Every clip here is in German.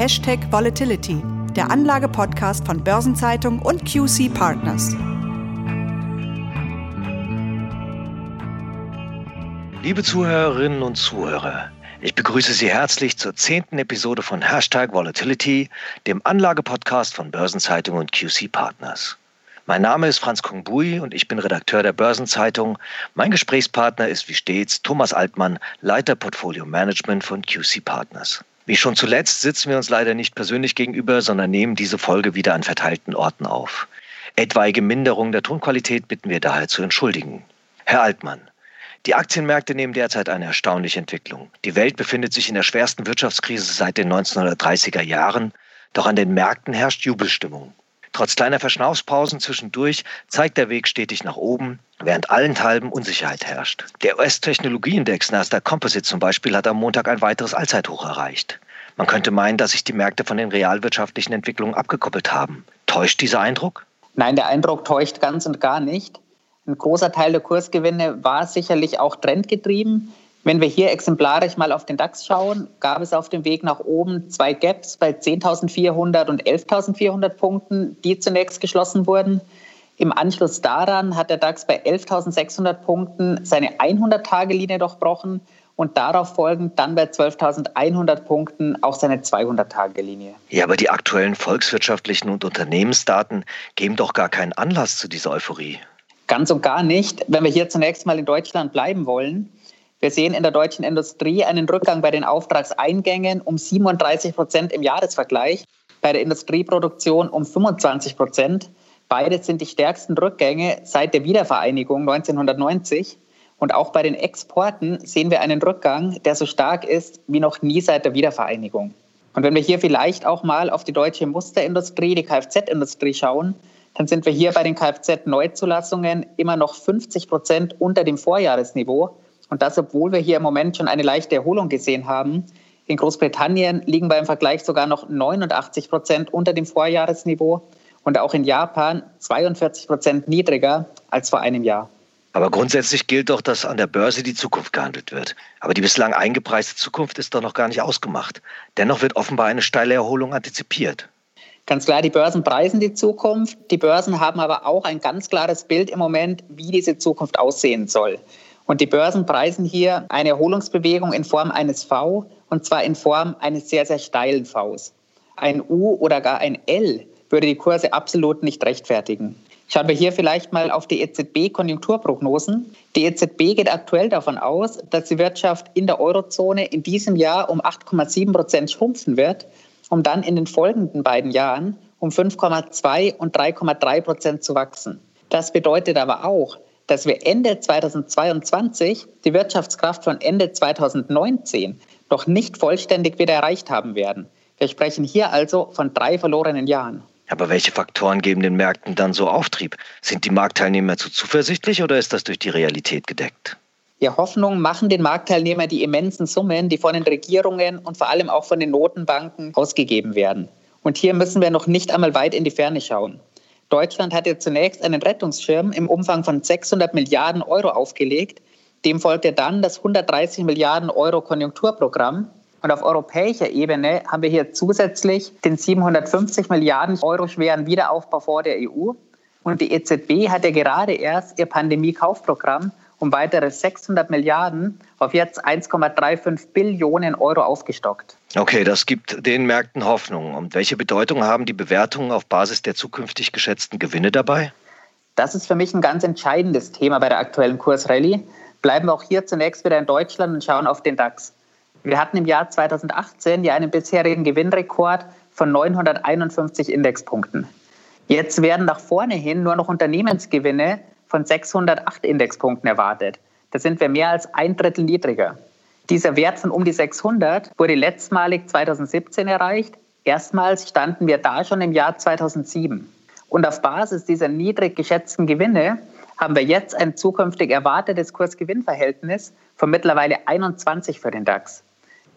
Hashtag Volatility, der Anlage-Podcast von Börsenzeitung und QC Partners. Liebe Zuhörerinnen und Zuhörer, ich begrüße Sie herzlich zur zehnten Episode von Hashtag Volatility, dem Anlage-Podcast von Börsenzeitung und QC Partners. Mein Name ist Franz Kongbui und ich bin Redakteur der Börsenzeitung. Mein Gesprächspartner ist wie stets Thomas Altmann, Leiter Portfolio Management von QC Partners. Wie schon zuletzt sitzen wir uns leider nicht persönlich gegenüber, sondern nehmen diese Folge wieder an verteilten Orten auf. Etwaige Minderung der Tonqualität bitten wir daher zu entschuldigen. Herr Altmann, die Aktienmärkte nehmen derzeit eine erstaunliche Entwicklung. Die Welt befindet sich in der schwersten Wirtschaftskrise seit den 1930er Jahren, doch an den Märkten herrscht Jubelstimmung. Trotz kleiner Verschnaufspausen zwischendurch zeigt der Weg stetig nach oben, während allenthalben Unsicherheit herrscht. Der US-Technologieindex Nasdaq Composite zum Beispiel hat am Montag ein weiteres Allzeithoch erreicht. Man könnte meinen, dass sich die Märkte von den realwirtschaftlichen Entwicklungen abgekoppelt haben. Täuscht dieser Eindruck? Nein, der Eindruck täuscht ganz und gar nicht. Ein großer Teil der Kursgewinne war sicherlich auch trendgetrieben. Wenn wir hier exemplarisch mal auf den DAX schauen, gab es auf dem Weg nach oben zwei Gaps bei 10.400 und 11.400 Punkten, die zunächst geschlossen wurden. Im Anschluss daran hat der DAX bei 11.600 Punkten seine 100-Tage-Linie durchbrochen und darauf folgend dann bei 12.100 Punkten auch seine 200-Tage-Linie. Ja, aber die aktuellen volkswirtschaftlichen und Unternehmensdaten geben doch gar keinen Anlass zu dieser Euphorie. Ganz und gar nicht. Wenn wir hier zunächst mal in Deutschland bleiben wollen, wir sehen in der deutschen Industrie einen Rückgang bei den Auftragseingängen um 37 Prozent im Jahresvergleich, bei der Industrieproduktion um 25 Prozent. Beides sind die stärksten Rückgänge seit der Wiedervereinigung 1990. Und auch bei den Exporten sehen wir einen Rückgang, der so stark ist wie noch nie seit der Wiedervereinigung. Und wenn wir hier vielleicht auch mal auf die deutsche Musterindustrie, die Kfz-Industrie schauen, dann sind wir hier bei den Kfz-Neuzulassungen immer noch 50 Prozent unter dem Vorjahresniveau und das, obwohl wir hier im Moment schon eine leichte Erholung gesehen haben. In Großbritannien liegen wir im Vergleich sogar noch 89 Prozent unter dem Vorjahresniveau und auch in Japan 42 Prozent niedriger als vor einem Jahr. Aber grundsätzlich gilt doch, dass an der Börse die Zukunft gehandelt wird. Aber die bislang eingepreiste Zukunft ist doch noch gar nicht ausgemacht. Dennoch wird offenbar eine steile Erholung antizipiert. Ganz klar, die Börsen preisen die Zukunft. Die Börsen haben aber auch ein ganz klares Bild im Moment, wie diese Zukunft aussehen soll. Und die Börsen preisen hier eine Erholungsbewegung in Form eines V und zwar in Form eines sehr, sehr steilen Vs. Ein U oder gar ein L würde die Kurse absolut nicht rechtfertigen. Schauen wir hier vielleicht mal auf die EZB-Konjunkturprognosen. Die EZB geht aktuell davon aus, dass die Wirtschaft in der Eurozone in diesem Jahr um 8,7 Prozent schrumpfen wird, um dann in den folgenden beiden Jahren um 5,2 und 3,3 Prozent zu wachsen. Das bedeutet aber auch, dass wir Ende 2022 die Wirtschaftskraft von Ende 2019 noch nicht vollständig wieder erreicht haben werden. Wir sprechen hier also von drei verlorenen Jahren. Aber welche Faktoren geben den Märkten dann so Auftrieb? Sind die Marktteilnehmer zu zuversichtlich oder ist das durch die Realität gedeckt? Ja, Hoffnung machen den Marktteilnehmern die immensen Summen, die von den Regierungen und vor allem auch von den Notenbanken ausgegeben werden. Und hier müssen wir noch nicht einmal weit in die Ferne schauen. Deutschland hat ja zunächst einen Rettungsschirm im Umfang von 600 Milliarden Euro aufgelegt. Dem folgte dann das 130 Milliarden Euro Konjunkturprogramm. Und auf europäischer Ebene haben wir hier zusätzlich den 750 Milliarden Euro schweren Wiederaufbaufonds der EU. Und die EZB hat ja gerade erst ihr Pandemie-Kaufprogramm um weitere 600 Milliarden auf jetzt 1,35 Billionen Euro aufgestockt. Okay, das gibt den Märkten Hoffnung. Und welche Bedeutung haben die Bewertungen auf Basis der zukünftig geschätzten Gewinne dabei? Das ist für mich ein ganz entscheidendes Thema bei der aktuellen Kursrallye. Bleiben wir auch hier zunächst wieder in Deutschland und schauen auf den DAX. Wir hatten im Jahr 2018 ja einen bisherigen Gewinnrekord von 951 Indexpunkten. Jetzt werden nach vorne hin nur noch Unternehmensgewinne von 608 Indexpunkten erwartet. Da sind wir mehr als ein Drittel niedriger. Dieser Wert von um die 600 wurde letztmalig 2017 erreicht. Erstmals standen wir da schon im Jahr 2007. Und auf Basis dieser niedrig geschätzten Gewinne haben wir jetzt ein zukünftig erwartetes Kursgewinnverhältnis von mittlerweile 21 für den DAX.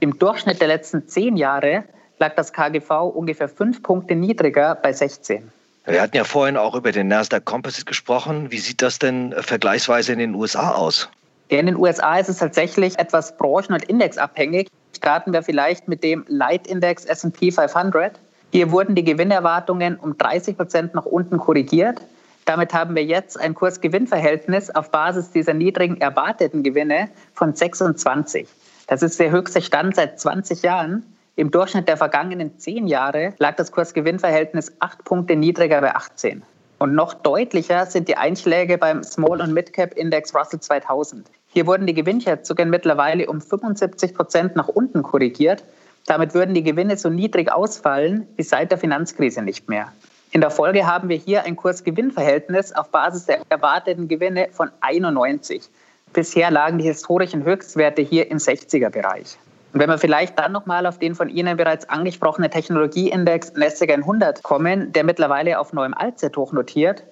Im Durchschnitt der letzten zehn Jahre lag das KGV ungefähr fünf Punkte niedriger bei 16. Wir hatten ja vorhin auch über den Nasdaq Composite gesprochen. Wie sieht das denn vergleichsweise in den USA aus? In den USA ist es tatsächlich etwas branchen- und indexabhängig. Starten wir vielleicht mit dem Leitindex S&P 500. Hier wurden die Gewinnerwartungen um 30 Prozent nach unten korrigiert. Damit haben wir jetzt ein Kurs-Gewinn-Verhältnis auf Basis dieser niedrigen erwarteten Gewinne von 26. Das ist der höchste Stand seit 20 Jahren. Im Durchschnitt der vergangenen zehn Jahre lag das Kurs-Gewinn-Verhältnis acht Punkte niedriger bei 18. Und noch deutlicher sind die Einschläge beim Small- und Mid-Cap-Index Russell 2000. Hier wurden die Gewinnschätzungen mittlerweile um 75 Prozent nach unten korrigiert. Damit würden die Gewinne so niedrig ausfallen wie seit der Finanzkrise nicht mehr. In der Folge haben wir hier ein Kurs-Gewinn-Verhältnis auf Basis der erwarteten Gewinne von 91. Bisher lagen die historischen Höchstwerte hier im 60er-Bereich. Wenn wir vielleicht dann nochmal auf den von Ihnen bereits angesprochenen Technologieindex NASDAQ 100 kommen, der mittlerweile auf neuem Allzeithoch notiert,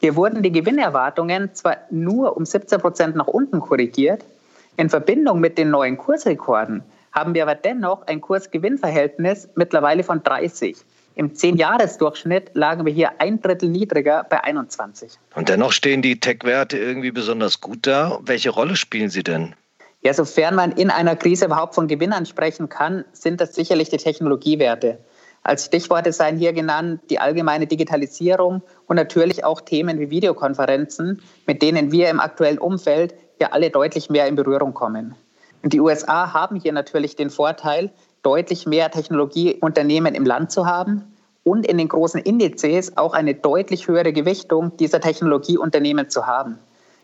hier wurden die Gewinnerwartungen zwar nur um 17 Prozent nach unten korrigiert, in Verbindung mit den neuen Kursrekorden haben wir aber dennoch ein Kurs-Gewinn-Verhältnis mittlerweile von 30. Im 10-Jahres-Durchschnitt lagen wir hier ein Drittel niedriger bei 21. Und dennoch stehen die Tech-Werte irgendwie besonders gut da. Welche Rolle spielen sie denn? Ja, sofern man in einer Krise überhaupt von Gewinnern sprechen kann, sind das sicherlich die Technologiewerte. Als Stichworte seien hier genannt die allgemeine Digitalisierung und natürlich auch Themen wie Videokonferenzen, mit denen wir im aktuellen Umfeld ja alle deutlich mehr in Berührung kommen. Und die USA haben hier natürlich den Vorteil, deutlich mehr Technologieunternehmen im Land zu haben und in den großen Indizes auch eine deutlich höhere Gewichtung dieser Technologieunternehmen zu haben.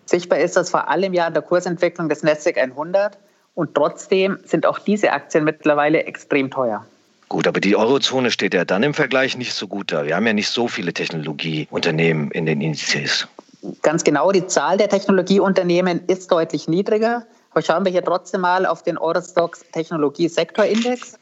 Sichtbar ist das vor allem ja in der Kursentwicklung des Nasdaq 100 und trotzdem sind auch diese Aktien mittlerweile extrem teuer. Gut, aber die Eurozone steht ja dann im Vergleich nicht so gut da. Wir haben ja nicht so viele Technologieunternehmen in den Indizes. Ganz genau, die Zahl der Technologieunternehmen ist deutlich niedriger. Aber schauen wir hier trotzdem mal auf den Eurostox Technologie-Sektorindex.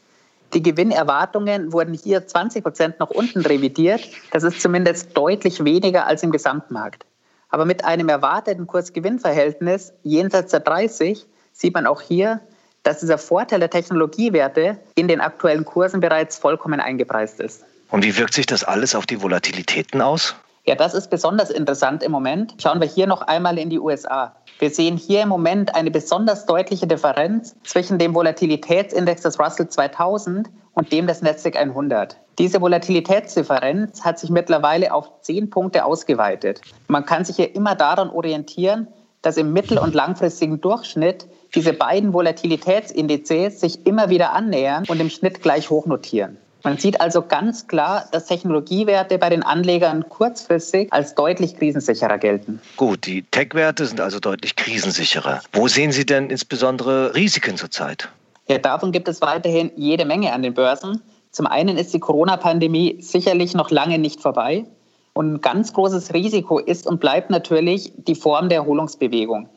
Die Gewinnerwartungen wurden hier 20 Prozent nach unten revidiert. Das ist zumindest deutlich weniger als im Gesamtmarkt. Aber mit einem erwarteten Kurs-Gewinn-Verhältnis jenseits der 30 sieht man auch hier, dass dieser Vorteil der Technologiewerte in den aktuellen Kursen bereits vollkommen eingepreist ist. Und wie wirkt sich das alles auf die Volatilitäten aus? Ja, das ist besonders interessant im Moment. Schauen wir hier noch einmal in die USA. Wir sehen hier im Moment eine besonders deutliche Differenz zwischen dem Volatilitätsindex des Russell 2000 und dem des Nasdaq 100. Diese Volatilitätsdifferenz hat sich mittlerweile auf zehn Punkte ausgeweitet. Man kann sich hier immer daran orientieren, dass im mittel- und langfristigen Durchschnitt diese beiden Volatilitätsindizes sich immer wieder annähern und im Schnitt gleich hoch notieren. Man sieht also ganz klar, dass Technologiewerte bei den Anlegern kurzfristig als deutlich krisensicherer gelten. Gut, die Tech-Werte sind also deutlich krisensicherer. Wo sehen Sie denn insbesondere Risiken zurzeit? Ja, davon gibt es weiterhin jede Menge an den Börsen. Zum einen ist die Corona-Pandemie sicherlich noch lange nicht vorbei. Und ein ganz großes Risiko ist und bleibt natürlich die Form der Erholungsbewegung.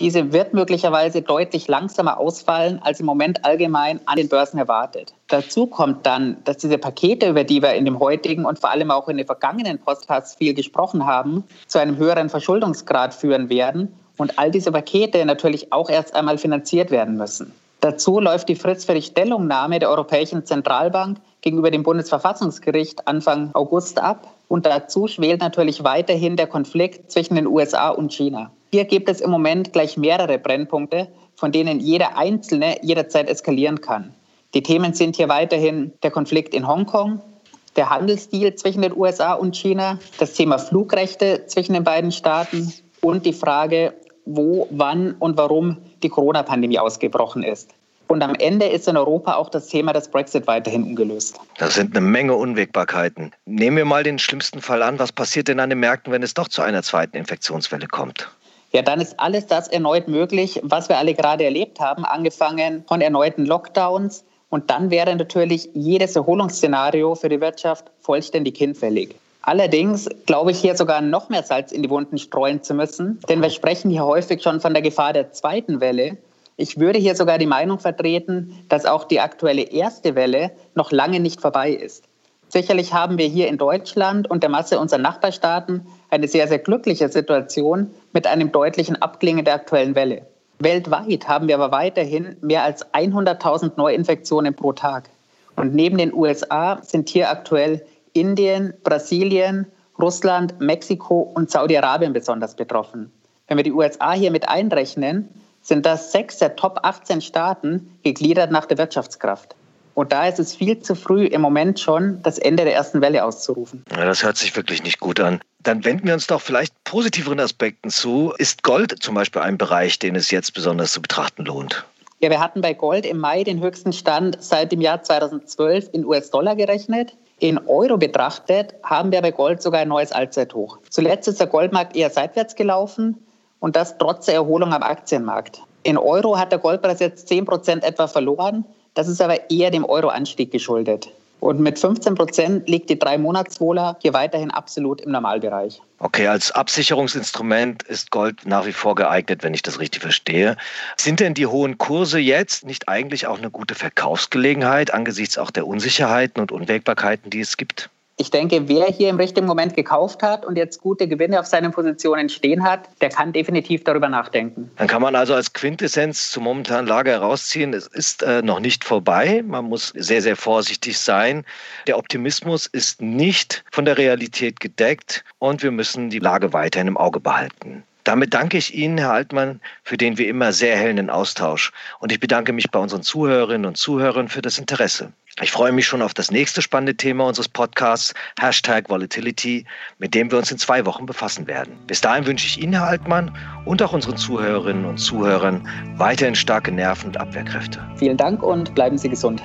Diese wird möglicherweise deutlich langsamer ausfallen, als im Moment allgemein an den Börsen erwartet. Dazu kommt dann, dass diese Pakete, über die wir in dem heutigen und vor allem auch in den vergangenen Podcasts viel gesprochen haben, zu einem höheren Verschuldungsgrad führen werden und all diese Pakete natürlich auch erst einmal finanziert werden müssen. Dazu läuft die Frist für die Stellungnahme der Europäischen Zentralbank gegenüber dem Bundesverfassungsgericht Anfang August ab. Und dazu schwelt natürlich weiterhin der Konflikt zwischen den USA und China. Hier gibt es im Moment gleich mehrere Brennpunkte, von denen jeder einzelne jederzeit eskalieren kann. Die Themen sind hier weiterhin der Konflikt in Hongkong, der Handelsdeal zwischen den USA und China, das Thema Flugrechte zwischen den beiden Staaten und die Frage, wo, wann und warum die Corona-Pandemie ausgebrochen ist. Und am Ende ist in Europa auch das Thema des Brexit weiterhin ungelöst. Das sind eine Menge Unwägbarkeiten. Nehmen wir mal den schlimmsten Fall an. Was passiert denn an den Märkten, wenn es doch zu einer zweiten Infektionswelle kommt? Ja, dann ist alles das erneut möglich, was wir alle gerade erlebt haben, angefangen von erneuten Lockdowns. Und dann wäre natürlich jedes Erholungsszenario für die Wirtschaft vollständig hinfällig. Allerdings glaube ich hier sogar noch mehr Salz in die Wunden streuen zu müssen, denn wir sprechen hier häufig schon von der Gefahr der zweiten Welle. Ich würde hier sogar die Meinung vertreten, dass auch die aktuelle erste Welle noch lange nicht vorbei ist. Sicherlich haben wir hier in Deutschland und der Masse unserer Nachbarstaaten eine sehr, sehr glückliche Situation mit einem deutlichen Abklingen der aktuellen Welle. Weltweit haben wir aber weiterhin mehr als 100.000 Neuinfektionen pro Tag. Und neben den USA sind hier aktuell Indien, Brasilien, Russland, Mexiko und Saudi-Arabien besonders betroffen. Wenn wir die USA hier mit einrechnen, sind das sechs der Top 18 Staaten gegliedert nach der Wirtschaftskraft. Und da ist es viel zu früh im Moment schon, das Ende der ersten Welle auszurufen. Ja, das hört sich wirklich nicht gut an. Dann wenden wir uns doch vielleicht positiveren Aspekten zu. Ist Gold zum Beispiel ein Bereich, den es jetzt besonders zu betrachten lohnt? Ja, wir hatten bei Gold im Mai den höchsten Stand seit dem Jahr 2012 in US-Dollar gerechnet. In Euro betrachtet haben wir bei Gold sogar ein neues Allzeithoch. Zuletzt ist der Goldmarkt eher seitwärts gelaufen und das trotz der Erholung am Aktienmarkt. In Euro hat der Goldpreis jetzt 10 Prozent etwa verloren. Das ist aber eher dem Euro-Anstieg geschuldet. Und mit 15 Prozent liegt die Drei-Monats-Wohler hier weiterhin absolut im Normalbereich. Okay, als Absicherungsinstrument ist Gold nach wie vor geeignet, wenn ich das richtig verstehe. Sind denn die hohen Kurse jetzt nicht eigentlich auch eine gute Verkaufsgelegenheit angesichts auch der Unsicherheiten und Unwägbarkeiten, die es gibt? Ich denke, wer hier im richtigen Moment gekauft hat und jetzt gute Gewinne auf seinen Positionen stehen hat, der kann definitiv darüber nachdenken. Dann kann man also als Quintessenz zur momentanen Lage herausziehen, es ist äh, noch nicht vorbei. Man muss sehr, sehr vorsichtig sein. Der Optimismus ist nicht von der Realität gedeckt und wir müssen die Lage weiterhin im Auge behalten. Damit danke ich Ihnen, Herr Altmann, für den wie immer sehr hellen Austausch. Und ich bedanke mich bei unseren Zuhörerinnen und Zuhörern für das Interesse. Ich freue mich schon auf das nächste spannende Thema unseres Podcasts, Hashtag Volatility, mit dem wir uns in zwei Wochen befassen werden. Bis dahin wünsche ich Ihnen, Herr Altmann, und auch unseren Zuhörerinnen und Zuhörern weiterhin starke Nerven und Abwehrkräfte. Vielen Dank und bleiben Sie gesund.